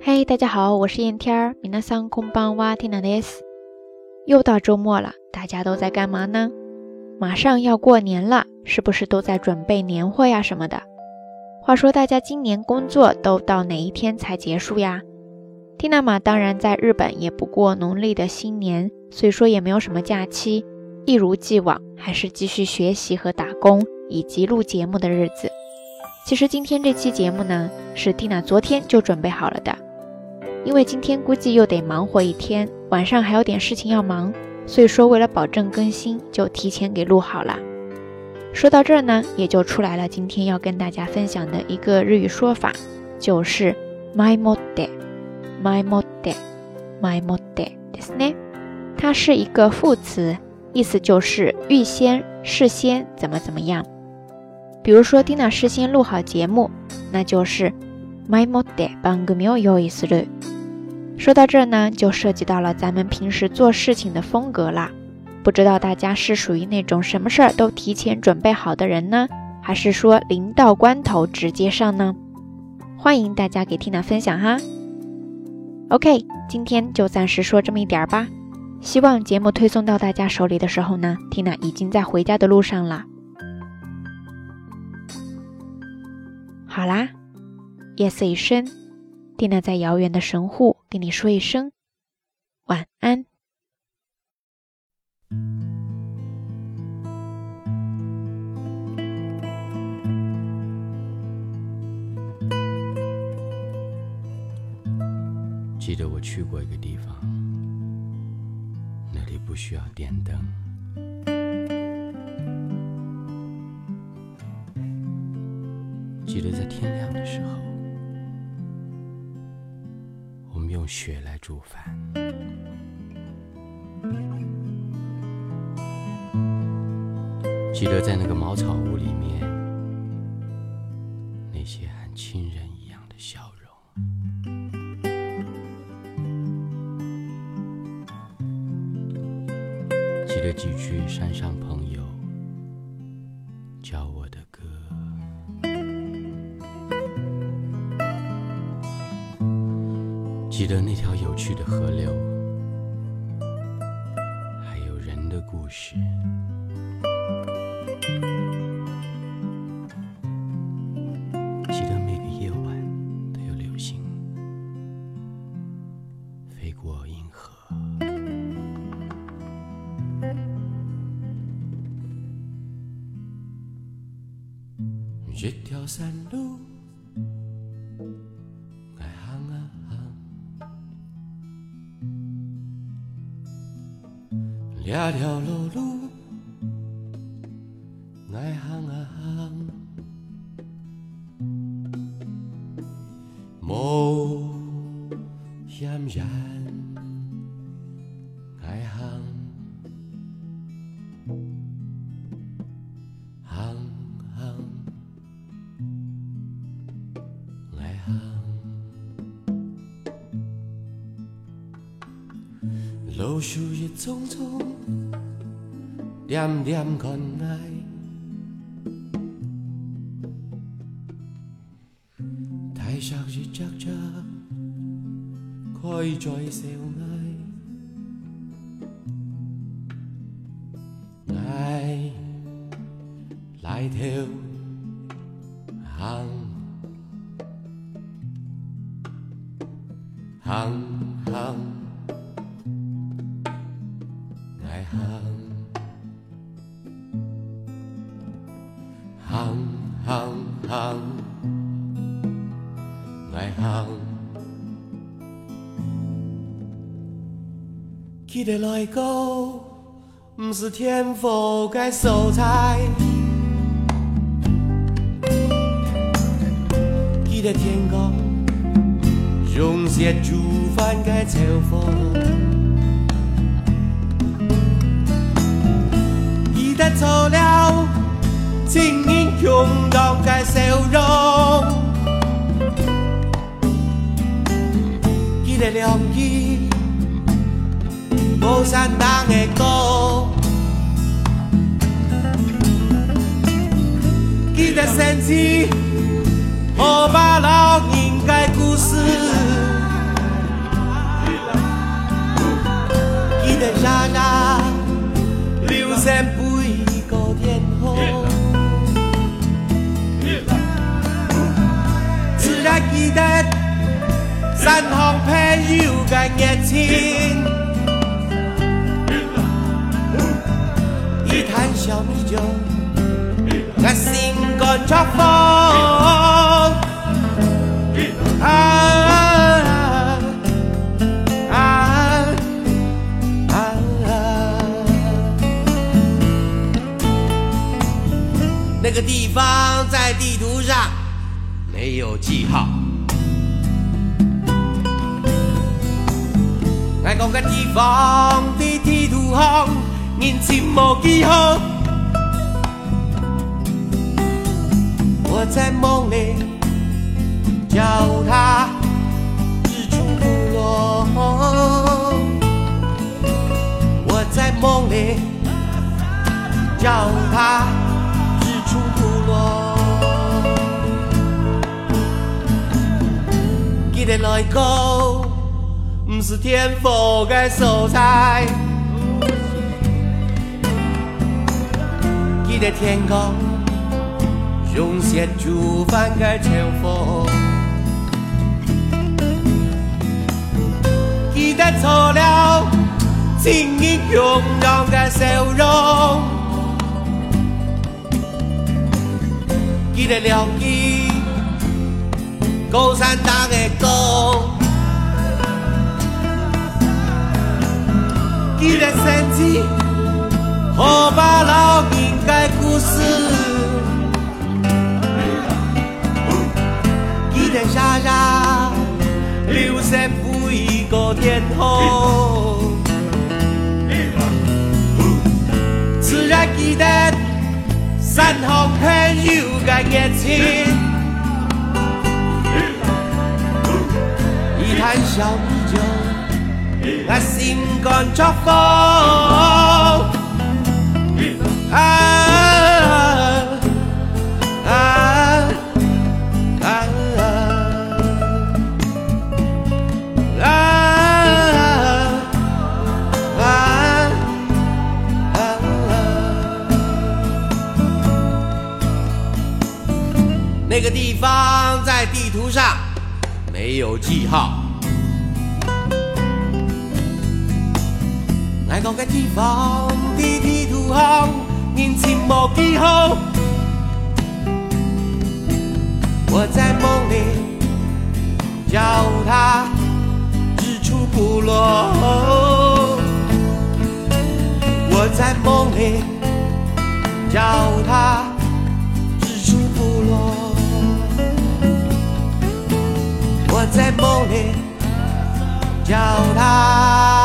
嘿，大家好，我是燕天儿。皆さんこんばんは、ティナです。又到周末了，大家都在干嘛呢？马上要过年了，是不是都在准备年货呀什么的？话说大家今年工作都到哪一天才结束呀？蒂娜玛当然在日本也不过农历的新年，所以说也没有什么假期，一如既往还是继续学习和打工以及录节目的日子。其实今天这期节目呢，是蒂娜昨天就准备好了的， 因为今天估计又得忙活一天，晚上还有点事情要忙，所以说为了保证更新，就提前给录好了。说到这儿呢，也就出来了今天要跟大家分享的一个日语说法，就是 my mode。My mode, my mode，ですね。它是一个副词，意思就是预先、事先怎么怎么样。比如说，Tina 事先录好节目，那就是 my mode 番組を用意する。说到这呢，就涉及到了咱们平时做事情的风格啦。不知道大家是属于那种什么事儿都提前准备好的人呢，还是说临到关头直接上呢？欢迎大家给 Tina 分享哈。OK，今天就暂时说这么一点儿吧。希望节目推送到大家手里的时候呢，Tina 已经在回家的路上了。好啦， 夜色已深，Tina 在遥远的神户跟你说一声晚安。记得我去过一个地方，那里不需要电灯。记得在天亮的时候，雪来煮饭。记得在那个茅草屋里面，那些和亲人一样的笑容。记得几句山上朋友教我的歌，记得那条有趣的河流，还有人的故事。记得每个夜晚都有流星飞过银河。这条山路，条条路路，爱行啊行，无险人。路树叶丛丛，点点看爱，太阳日照照，开在笑爱，爱来条行。行行。记得来过，不是天赋该收采。记得天空。用些煮饭该炒饭，记得错了，情人用到该笑容，记得良医，无山挡的高，记得想起我爸妈人的故事。记得山上流天，只记得山。坛小米酒，我心肝作风。啊啊啊啊！那个地方在地图上没有记号。那个地方的地图上认真无记号。我在梦里叫它日出部落。我在梦里叫它日出部落。记得来讲，不是天赋的所在。记得天空。用协助翻盖前锋，记得错了，情英勇敢的笑容，记得了记高山党的歌，记得生气，和把老人事。记得傻傻流星每一个天空，自然记得山峰朋友的热情，一坛小米酒，我心肝作风。上没有记号。那个地方的地图上认真无记号。我在梦里叫它日出部落。我在梦里叫它梦里叫他